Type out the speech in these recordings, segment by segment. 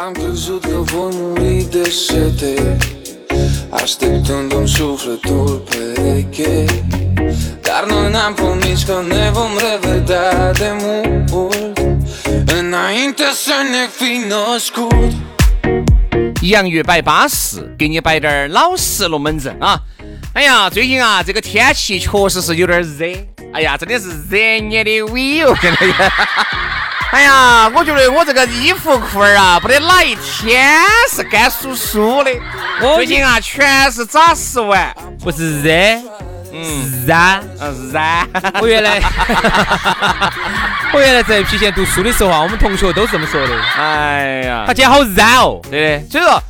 Am crezut că voi muri de sete Așteptându-mi sufletul pereche Dar noi n-am promis că ne vom revedea de mult Înainte să ne fi născut 洋芋摆巴适，给你摆点儿老实龙门阵啊！哎呀，最近啊，这个天气确实是有点热，哎呀，真的是热你的胃哟！哎呀，我觉得我这个衣服裤儿啊，不得哪一天是干酥酥的。最近啊，全是咋洗完，不是热，嗯，热。嗯，热。我原来，我原来在郫县读书的时候啊，我们同学都是这么说的。哎呀他，今天好热哦，对的，所以说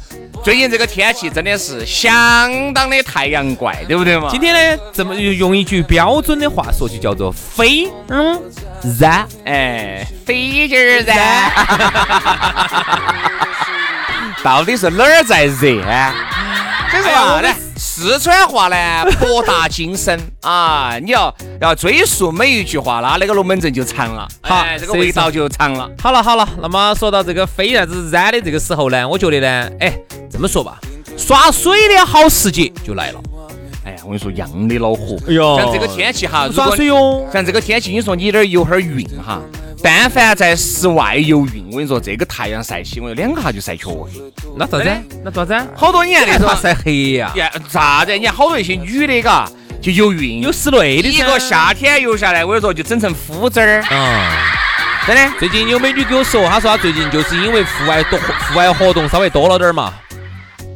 最近这个天气真的是相当的太阳怪，对不对嘛？今天呢，这么用一句标准的话说，就叫做非嗯燃。哎，飞劲儿噻，到底是哪儿在热啊？所以说啊，来四川话呢博大精深啊，你要要追溯每一句话，那那个龙门阵就长了，好哎这个味道就长了。好了好了，那么说到这个飞啥子燃的这个时候呢，我觉得呢，哎，这么说吧，耍水的好时节就来了。我跟你说，样的恼火。哎呦像这个天气哈，如耍水哟像这个天气，你说你这儿游哈儿晕哈，但凡在室外游泳，我跟你说，这个太阳晒起，我说两个下就晒黢黑。那咋子？那咋子？好多年那种那晒黑呀，呀，啥子？你看好多一些女的，嘎，就游泳，有室内的噻一个夏天游下来，我跟你说，就整成肤汁儿，啊。真的。最近有美女给我说，她说她最近就是因为户外多户外活动稍微多了点儿嘛，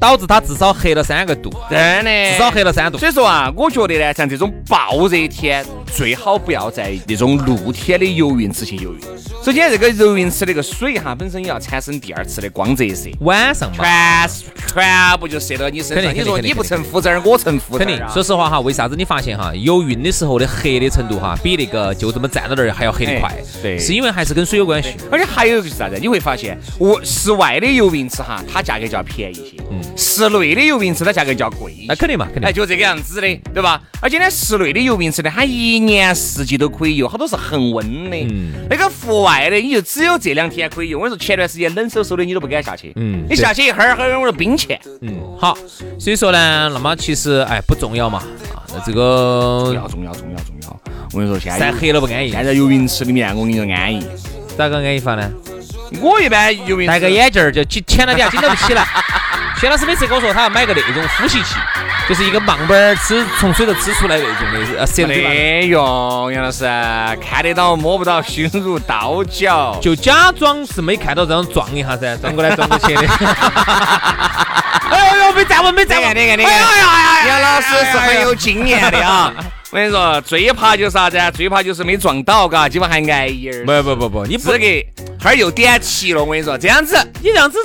导致他至少黑了三个度，真的，至少黑了三度。所以说啊，我觉得呢，像这种暴热天，最好不要在那种露天的游泳池去游泳。首先，这个游泳池那个水哈本身也要产生第二次的光折射，晚上嘛，全全部就射到你身上。你说你不成负责儿，我成负责肯定。说实话哈，为啥子你发现哈，游泳的时候的黑的程度哈，比那个就这么站到那儿还要黑得快哎？对是因为还是跟水有关系。而且还有一个是啥子？你会发现，我室外的游泳池哈，它价格就要便宜些。嗯；室内的游泳池它价格就要贵那肯定嘛，肯哎，定。就这个样子的，对吧？而且呢，室内的游泳池呢，它一年四季都可以游，好多是恒温的。嗯那个户外的，你就只有这两天可以用。我跟你说，前段时间冷飕飕的，你都不敢下去。嗯你下去一会儿，会儿我说冰欠。嗯，好，所以说呢，那么其实哎不重要嘛，啊，那这重个要重要重要重要！我跟你说，现在晒黑了不安逸，现在游泳池里面，我跟你说安逸。咋个安逸法呢？我一般游泳戴个眼镜儿就紧前两天紧都不起来。薛老师每次跟我说他要买个那种呼吸器，就是一个棒棒儿吃从水头吃出来那种的，呃，塞到嘴巴里没用，杨老师，看得到摸不到，心如刀绞。就假装是没看到这样撞一下噻，转过来转过去的。哎呦，没站稳，没站稳，你看，你看，哎呀呀呀，杨老师是很有经验的啊。我跟你说，最怕就是啥子啊？最怕就是没撞到，嘎，基本还挨一耳。不不不不，你不资格，哈儿又点齐了。我跟你说，这样子，你这样子，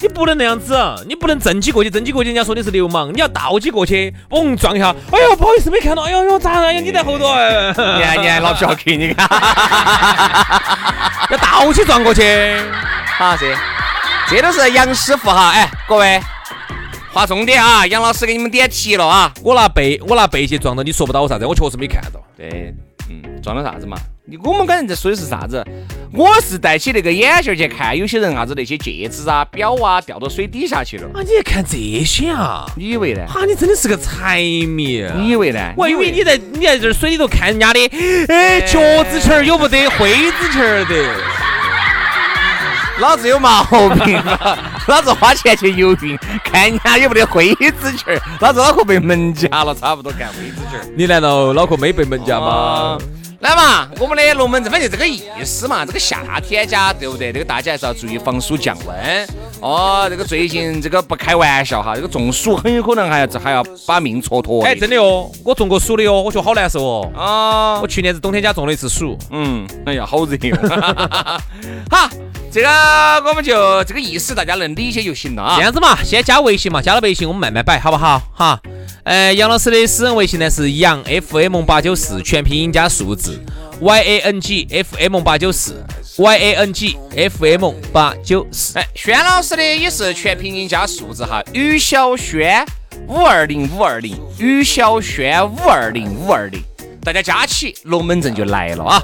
你不能那样子，你不能正起过去，正起过去，人家说你是流氓，你要倒起过去，嘣撞一下，哎呦，不好意思，没看到，哎呦呦，咋？哎呀，你在后头，哎，你看，你看老嫖客，你看，要倒起撞过去，好这，这都是杨师傅哈。哎，各位，划重点啊！杨老师给你们点题了啊。我拿背，我拿背去撞到，你说不到我啥子，我确实没看到。对，嗯，撞了啥子嘛？你我们刚才在说的是啥子？我是戴起那个眼镜儿去看，有些人啥子那些戒指啊、表啊掉到水底下去了。啊，你还看这些啊？你以为呢？啊，你真的是个财迷。你以为呢？我以为你在你在这儿水里头看人家的，哎，脚趾球儿有不得，灰指球儿的。老子有毛病了，老子花钱去游泳，看人家有没得灰指球儿，老子脑壳被门夹了，差不多干灰指球儿。你难道脑壳没被门夹吗哦？来嘛，我们的龙门阵反正就这个意思嘛。这个夏天家，对不对？这个大家还是要注意防暑降温。哦，这个最近这个不开玩笑哈，这个中暑很有可能还要还要把命蹉跎。哎，真的哦，我中过暑的哦，我觉得好难受哦。啊我，去年子冬天家中了一次暑，嗯，哎呀，好热哟。好，这个我们就这个意思，大家能理解就行了啊这。样子嘛，先加微信嘛，加了微信我们慢慢摆，好不好？哈，呃，杨老师的私人微信呢是杨 FM 八九四，全拼音加数字，Y A N G F M 八九四，Y A N G F M 八九四。哎，轩老师的也是全拼音加数字哈，于小轩五二零五二零，于小轩五二零五二零，大家加起龙门阵就来了啊！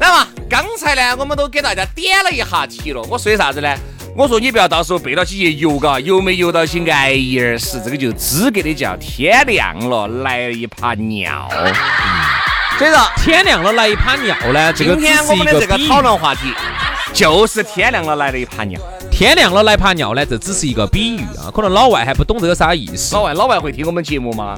来嘛，刚才呢我们都给大家点了一下题了，我说的啥子呢？我说你不要到时候背到起去游嘎，游没游到起挨一耳屎，这个就资格的叫天亮了来了一泡尿。所以说，天亮了来一泡尿呢，这个今天我们的这个讨论话题就是天亮了来了一泡尿。天亮了来泡尿呢，这只是一个比喻啊，可能老外还不懂这个啥意思老。外老外会听我们节目吗？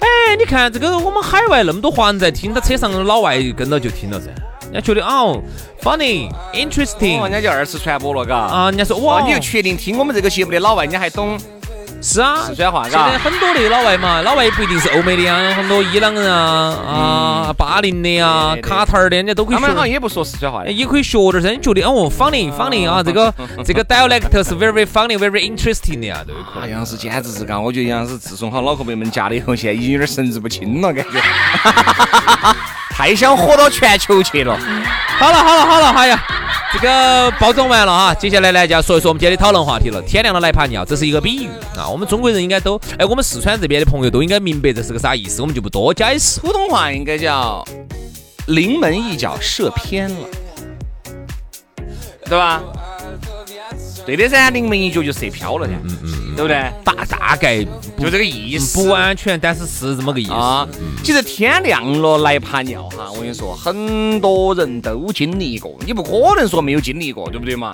哎，你看这个我们海外那么多华人在听，他车上老外跟着就听了噻，人家觉得哦，funny 哦，interesting 人家就二次传播了，嘎。啊，人家说哇，哇，你就确定听我们这个节目的老外，人家还懂是啊，四川话，现在？很多的老外嘛，老外也不一定是欧美的啊，很多伊朗人啊啊，巴林的呀对，对卡塔尔的，人家都可以学。他们好像也不说四川话的。也可以学点噻，你觉得哦，funny funny 啊，这个 这个 dialect 是 very funny very interesting 的啊，都有可杨老师简直是嘎，我觉得杨老师自从好脑壳被门夹了以后，现在已经有点神志不清了，感觉。太想火到全球去了。好了好了好了，哎呀，这个包装完了哈，接下来呢就要说一说我们今天的讨论话题了。天亮了来怕尿，这是一个比喻啊，我们中国人应该都，哎，我们四川这边的朋友都应该明白这是个啥意思，我们就不多解释。普通话应该叫临门一脚射偏了，对吧？对的噻，临门一脚就射飘了噻，对不对？大大概就这个意思。不完全，但是是这么个意思。啊，其实天亮了来爬尿哈，我跟你说，很多人都经历过，你不可能说没有经历过，对不对嘛？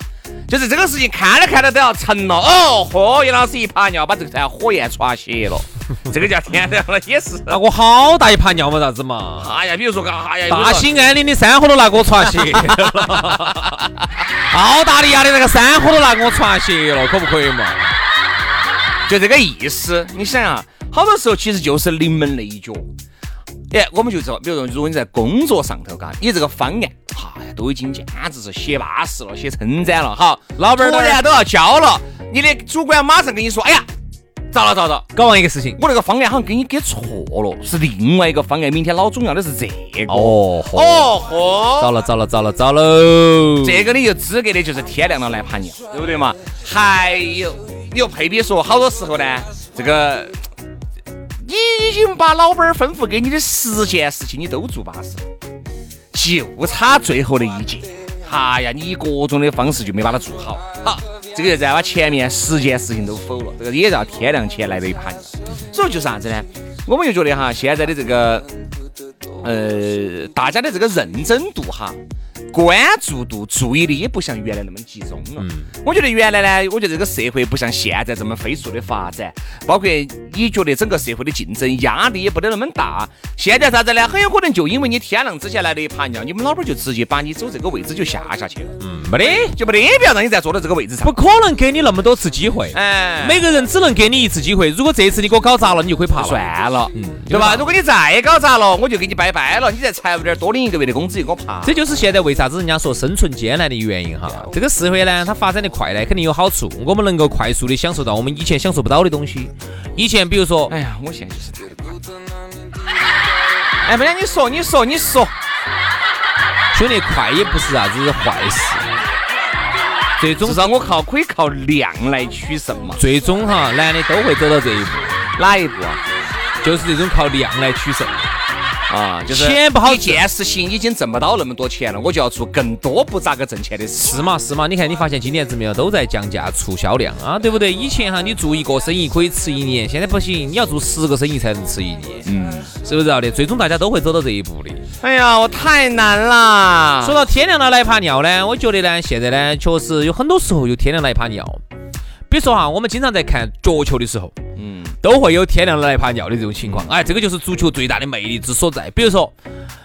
就是这个事情看着看着都要成了，哦，嚯，叶老师一泡尿把这个团火焰传泄了，这个叫天亮了，也是。那我好大一盘尿嘛，啥子嘛？哎呀，比如说个，哎呀，大兴安岭的山火都拿给我传泄，澳大利亚的那个山火都拿给我传泄了，可不可以嘛？就这个意思。你想啊，好多时候其实就是临门那一脚。哎，我们就说，比如说，如果你在工作上头，嘎，你这个方案，哎呀，都已经简直是写巴适了，写称赞了，好，老板儿呢？突然都要交了，你的主管马上跟你说，哎呀，糟了糟了，搞完一个事情，我那个方案好像给你给错了，是另外一个方案，明天老总要的是这个。哦哦，哦嚯，糟了糟了糟了糟了，这个你就资格的就是天亮了来盘尿，对不对嘛？还有，你又配比说，好多时候呢，这个你你已经把老板儿吩咐给你的十件事情你都做巴适了，就差最后的一件。哎呀，你以各种的方式就没把它做好，好，这个再把前面十件事情都否了，这个也叫天亮前来的一盘。所以就是啥子呢？我们就觉得哈，现在的这个呃，大家的这个认真度哈，关注度、注意力也不像原来那么集中了。我觉得原来呢，我觉得这个社会不像现在这么飞速的发展，包括你觉得整个社会的竞争压力也不得那么大。现在啥子呢？很有可能就因为你天亮之前来了一盘尿，你们老板就直接把你走这个位置就下下去了，嗯，没得，就没得必要让你再坐到这个位置上不。可能给你那么多次机会。哎，每个人只能给你一次机会，如果这次你给我搞砸了，你就可以爬了。算了，嗯对吧？如果你再搞砸了，我就给你拜拜了。你在财务点多领一个月的工资就给我爬。这就是现在为啥子人家说生存艰难的原因哈。这个社会呢，它发展的快呢，肯定有好处，我们能够快速的享受到我们以前享受不到的东西。以前比如说，哎呀，我现在就是。哎，不然你说，你说，你说，兄弟，快也不是啥子坏事，最终至少我靠可以靠量来取胜嘛。最终哈，男的都会走到这一步，哪一步啊？就是这种靠量来取胜。啊，就是钱不好一件事情已经挣不到那么多钱了，我就要做更多不咋个挣钱的事。是嘛是嘛？你看，你发现今年子没有都在降价促销量啊，对不对？以前哈，你做一个生意可以吃一年，现在不行，你要做十个生意才能吃一年。嗯，是不是道理？最终大家都会走到这一步的。哎呀，我太难了。说到天亮了来怕尿呢，我觉得呢，现在呢，确实有很多时候有天亮来怕尿。比如说哈，我们经常在看脚球的时候，嗯，都会有天亮了来怕尿的这种情况。哎，这个就是足球最大的魅力之所在。比如说，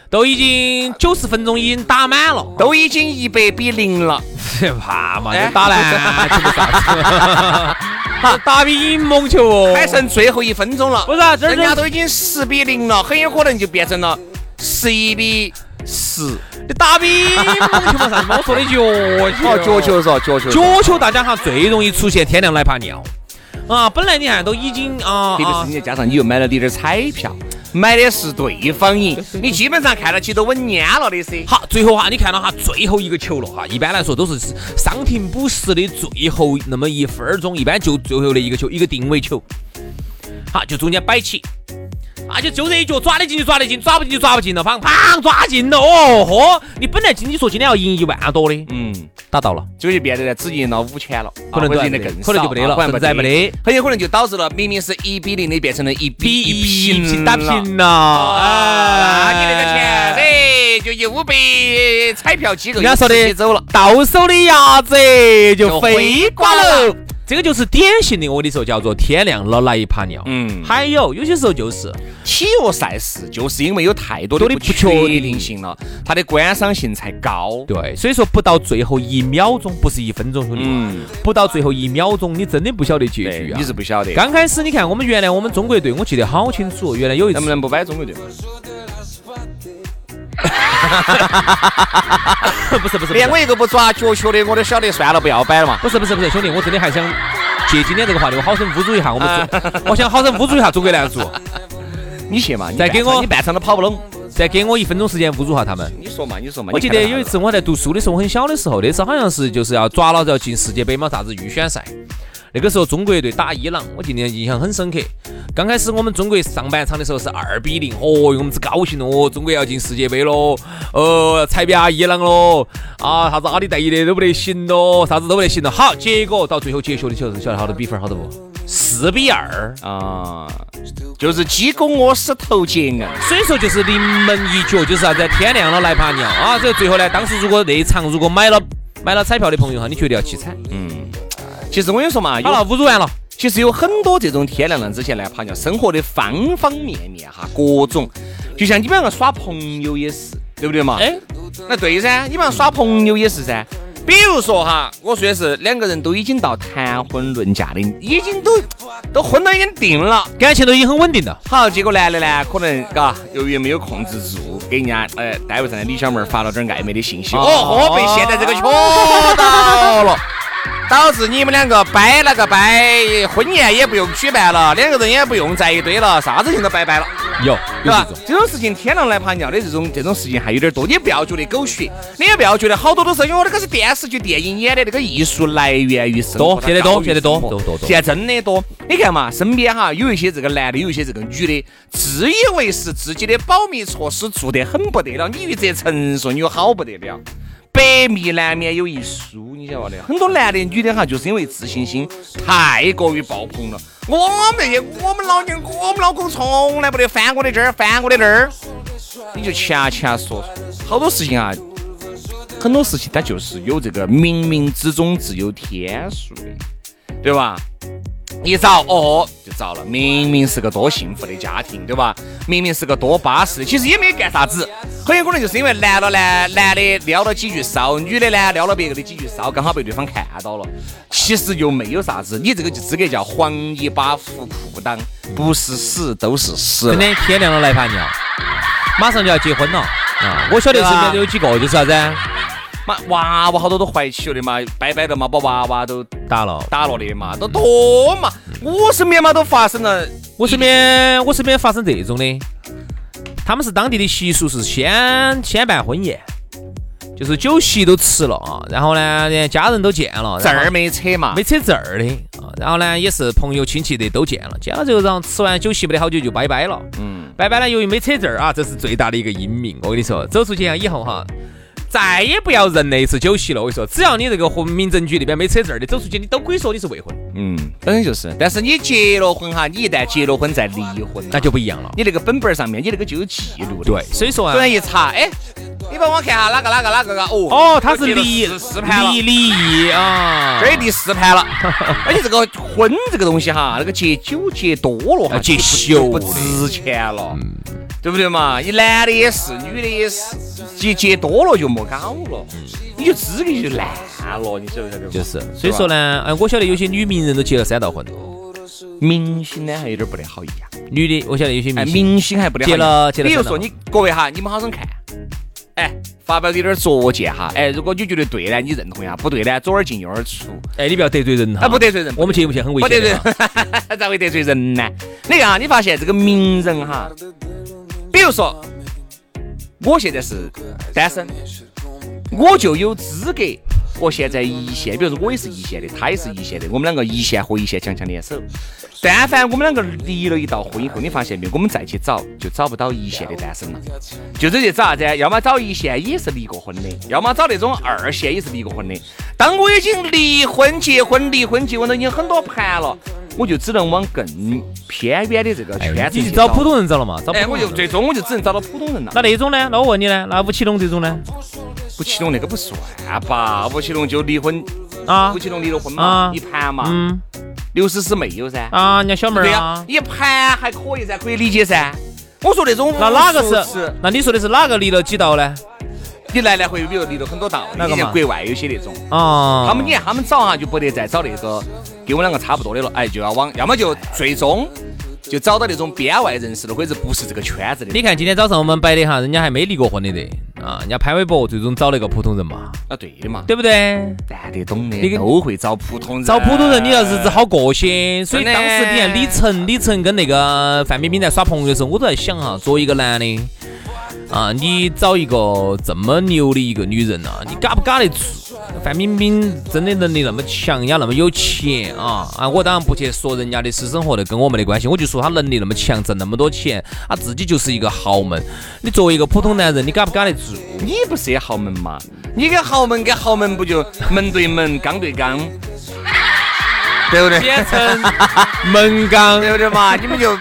都已经九十分钟已经打满了，都已经一百比零了，怕嘛？打篮球啥子？哈，打乒乓球哦，还剩最后一分钟了。不是啊，人家都已经十比零了，很有可能就变成了十一比。十，你打乒乓球嘛啥子？我说的脚球，脚球是吧？脚球，脚球大家哈最容易出现天亮来怕尿啊！本来你看都已经啊，特别是你加上你又买了点点彩票，买的是对方赢，你基本上看到起都稳蔫了的噻。好，最后哈，你看到哈最后一个球了哈，一般来说都是伤停补时的最后那么一分钟，一般就最后的一个球，一个定位球，好，就中间摆起。那就就这一脚抓得进就抓得进，抓不进就抓不进了，砰砰抓进了。哦嚯！你本来今你说今天要赢一万多的，嗯，打到了，就就变得只赢了五千了，可能赢得更少可能就没得了，可能再没得，很有可能就导致了明明是一比零的变成了一比一平打平了，啊，那你那个钱噻，就又被彩票机构人家说的走了，到手的鸭子就飞光了。这个就是典型的，我跟你说叫做天亮了来一泡尿。嗯，还有有些时候就是体育赛事，就是因为有太多的不确定性了，它的观赏性才高。对，所以说不到最后一秒钟，不是一分钟兄弟，嗯，不到最后一秒钟，你真的不晓得结局啊！你是不晓得。刚开始你看我们原来我们中国队，我记得好清楚，原来有一次能不能不摆中国队？不是不是，连我一个不抓脚球的我都晓得，算了，不要摆了嘛。不是不是不是，兄弟，我真的还想借今天这个话题，我好生侮辱一下我们，我想好生侮辱一下中国男足。你去嘛，再给我，你半场都跑不拢，再给我一分钟时间侮辱下他们。你说嘛，你说嘛。我记得有一次我在读书的时候，我很小的时候，那次好像是就是要抓了要进世界杯嘛，啥子预选赛。那个时候中国队打伊朗，我今天印象很深刻。刚开始我们中国上半场的时候是二比零，哦，我们只高兴了，哦，中国要进世界杯喽，呃，踩扁伊朗喽，啊，啥子阿里代伊的都不得行喽，啥子都不得行了。好，结果到最后结束的时候，晓得好多比分好多不？四比二啊，就是鸡公屙屎头结硬。所以说就是临门一脚，就是啥子？天亮了来爬尿啊！这最后呢，当时如果那一场如果买了买了彩票的朋友哈，你绝对要凄惨。嗯。其实我跟你说嘛，好了，侮辱完了。其实有很多这种天亮亮之前来爬尿，生活的方方面面哈，各种。就像你们两个耍朋友也是，对不对嘛？哎，那对噻，你们耍朋友也是噻。比如说哈，我说的是两个人都已经到谈婚论嫁的，已经都都婚都已经定了，感情都已经很稳定了。好，结果男的呢，可能嘎，由于没有控制住，给人家呃单位上的李小妹发了点暧昧的信息，哦，被现在这个瞧到了。导致你们两个掰了个掰，婚宴也不用举办了，两个人也不用在一堆了，啥子情都拜拜了。有，对吧？这种事情天狼来爬尿的这种这种事情还有点多，你不要觉得狗血，你也不要觉得好多都是因为那个是电视剧、电影演的，那个艺术来源于生活。多，现在多，现在多，多多多。现在真的多。你看嘛，身边哈有一些这个男的，有一些这个女的，自以为是自己的保密措施做得很不得了，你一则陈述，你有好不得了。百密难免有一疏，你晓得的。很多男的、女的哈，就是因为自信心太过于爆棚了。我们这些，我们老娘、我们老公从来不得翻过的这儿，翻过的那儿，你就恰恰说好多事情啊，很多事情它就是有这个冥冥之中自有天数的，对吧？一找哦，就找了。明明是个多幸福的家庭，对吧？明明是个多巴适的，其实也没干啥子。很有可能就是因为男了男男的撩了几句骚，女的呢撩了别个的几句骚，刚好被对方看到了。其实又没有啥子，你这个就资格叫黄泥巴糊裤裆，不是屎都是屎。真的天亮了来盘尿，马上就要结婚了啊！我晓得身边有几个就是啥子？嘛娃娃好多都怀起了的嘛，拜拜的嘛，把娃娃都打了打了的嘛，都多嘛。我身边嘛都发生了，我身边我身边发生这种的，他们是当地的习俗是先先办婚宴，就是酒席都吃了啊，然后呢连家人都见了，证儿没扯嘛，没扯证儿的啊，然后呢也是朋友亲戚的都见了，见了之后然后吃完酒席没得好久就拜拜了，嗯。拜拜呢，由于没扯证儿啊，这是最大的一个阴霾。我跟你说，走出去以后哈。再也不要认那次酒席了。我跟你说，只要你这个和民政局那边没扯证儿的，走出去你都可以说你是未婚。嗯，本身就是。但是你结了婚哈，你一旦结了婚再离婚，那就不一样了。你那个本本上面，你那个就有记录的。对，所以说啊，突然一查，哎，你帮我看下哪个哪个哪个个哦哦，他是离离离异啊，这第四盘了。而且这个婚这个东西哈，那个结酒结多了哈，结秀不值钱了。对不对嘛？你男的也是，女的也是，结结多了就莫搞了，你就资格就烂了，你晓不晓得？就是，所以说呢，哎，我晓得有些女名人都结了三道婚，明星呢还有点不得好一样。女的，我晓得有些明星，明星还不得好。结了，结了。比如说你各位哈，你们好生看，哎，发表点拙见哈，哎，如果你觉得对呢，你认同一下；不对呢，左耳进右耳出。哎，你不要得罪人哈。不得罪人，我们节目现在很危险。不得罪人，咋会得罪人呢？你看啊，你发现这个名人哈。比如说，我现在是单身，我就有资格和现在一线，比如说我也是一线的，他也是一线的，我们两个一线和一线强强联手。但凡我们两个离了一道婚以后，你发现没有？我们再去找就找不到一线的单身了，就是去找啥子？要么找一线也是离过婚的，要么找那种二线也是离过婚的。当我已经离婚、结婚、离婚、结婚都已经很多盘了。我就只能往更偏远的这个圈子去找普通人找了嘛？找哎，我就最终我就只能找到普通人了。那那种呢？那我问你呢？那吴奇隆这种呢？吴奇隆那个不算吧？吴奇隆就离婚啊？吴奇隆离了婚嘛？一盘嘛？嗯。刘诗诗没有噻？啊，人家小妹儿啊。一盘还可以噻，可以理解噻。我说那种那哪个是？那你说的是哪个离了几道呢？你来来回回比如离了很多道，那个国外有些那种啊。他们你看他们找哈就不得再找那个。跟我们两个差不多的了，哎，就要往，要么就最终就找到那种编外人士了，或者不是这个圈子的。你看今天早上我们摆的哈，人家还没离过婚的的啊，人家潘玮柏最终找了一个普通人嘛。啊，对的嘛，对不对？男的懂的你都会找普通人。找普通人，你要日子好过些。所以当时你看李晨，李晨跟那个范冰冰在耍朋友的时候，我都在想哈，作为一个男的。啊，你找一个这么牛的一个女人啊，你嘎不嘎得住？范冰冰真的能力那么强，人家那么有钱啊啊！我当然不去说人家的私生活的，跟我没得关系，我就说她能力那么强，挣那么多钱，她自己就是一个豪门。你作为一个普通男人，你敢不敢得住？你不是也豪门嘛？你跟豪门跟豪门不就门对门，刚对刚，对不对？简称门刚，对不对嘛？你们就。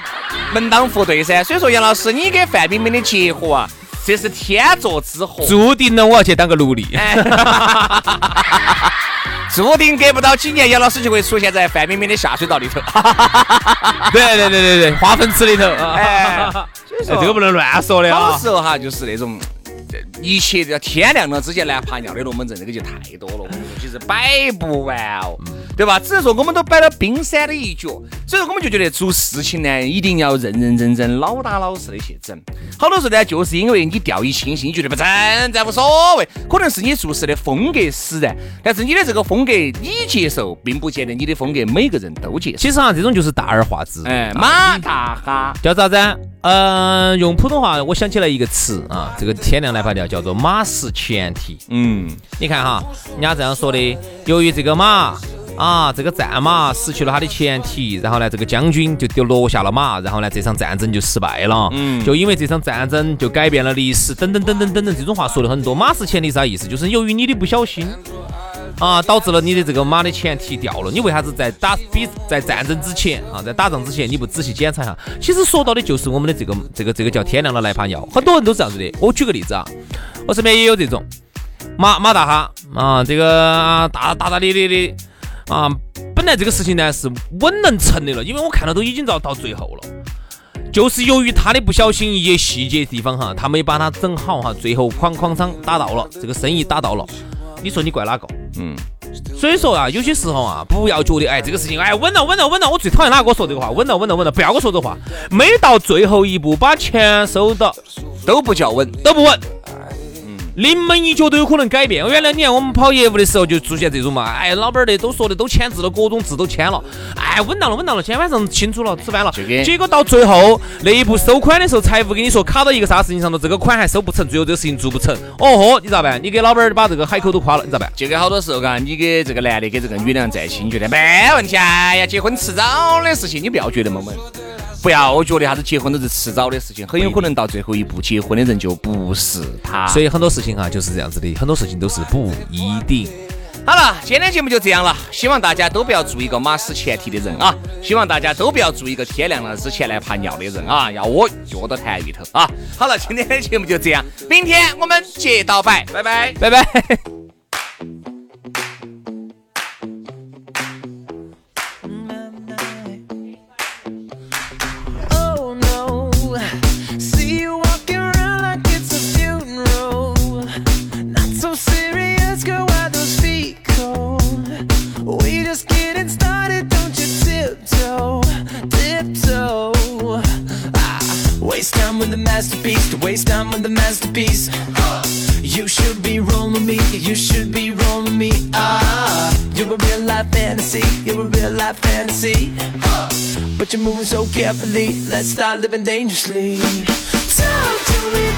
门当户对噻，所以说杨老师，你跟范冰冰的结合啊，这是天作之合，注定了我要去当个奴隶，注定隔不到几年，杨老师就会出现在范冰冰的下水道里头，对对对对对，化粪池里头，哎，这个不能乱说的啊。有时候哈，就是那种。一切要天亮了之前来爬尿的龙门阵，这个就太多了，我们说其实摆不完哦，对吧？只是说我们都摆了冰山的一角，所以说我们就觉得做事情呢，一定要认认真真、老打老实的去整。好多时候呢，就是因为你掉以轻心，你觉得不整，这无所谓，可能是你做事的风格使然，但是你的这个风格你接受，并不见得你的风格每个人都接受。其实啊，这种就是大而化之，哎，马大哈叫啥子？嗯，用普通话我想起来一个词啊，这个天亮来爬调叫做马失前蹄。嗯，你看哈，人家这样说的，由于这个马啊，这个战马失去了它的前蹄，然后呢，这个将军就就落下了马，然后呢，这场战争就失败了。嗯，就因为这场战争就改变了历史，等等等等等等，这种话说的很多。马失前蹄啥意思？就是由于你的不小心。啊，导致了你的这个马的前蹄掉了。你为啥子在打比在战争之前啊，在打仗之前你不仔细检查一下？其实说到的就是我们的这个这个这个叫天亮了来怕尿。很多人都是这样子的。我举个例子啊，我身边也有这种马马大哈啊，这个大大大咧咧的啊。本来这个事情呢是稳能成的了，因为我看到都已经到到最后了，就是由于他的不小心一些细节地方哈，他没把它整好哈，最后哐哐场打到了，这个生意打到了。你说你怪哪个？嗯，所以说啊，有些时候啊，不要觉得哎，这个事情哎稳了稳了稳了。我最讨厌哪个说这个话，稳了稳了稳了，不要跟我说这话。没到最后一步，把钱收到都不叫稳，都不稳。临门一脚都有可能改变。原来你看我们跑业务的时候就出现这种嘛，哎，老板的都说的都签字了，各种字都签了，哎，稳当了，稳当了，今天晚上清楚了，吃饭了。结果到最后那一步收款的时候，财务跟你说卡到一个啥事情上头，这个款还收不成，最后这个事情做不成。哦豁，你咋办？你给老板把这个海口都夸了，你咋办？就跟好多时候，嘎，你给这个男的给这个女的在一起，你觉得没问题？哎呀，结婚迟早的事情，你不要觉得么么。不要觉得啥子结婚都是迟早的事情，很有可能到最后一步结婚的人就不是他。所以很多事情哈就是这样子的，很多事情都是不一定。好了，今天节目就这样了，希望大家都不要做一个马失前蹄的人啊！希望大家都不要做一个天亮了之前来怕尿的人啊！要我脚到坛里头啊！好了，今天的节目就这样，明天我们接着摆，拜拜，拜拜。moving so carefully. Let's start living dangerously. Talk to me.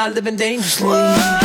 I living dangerously. Whoa.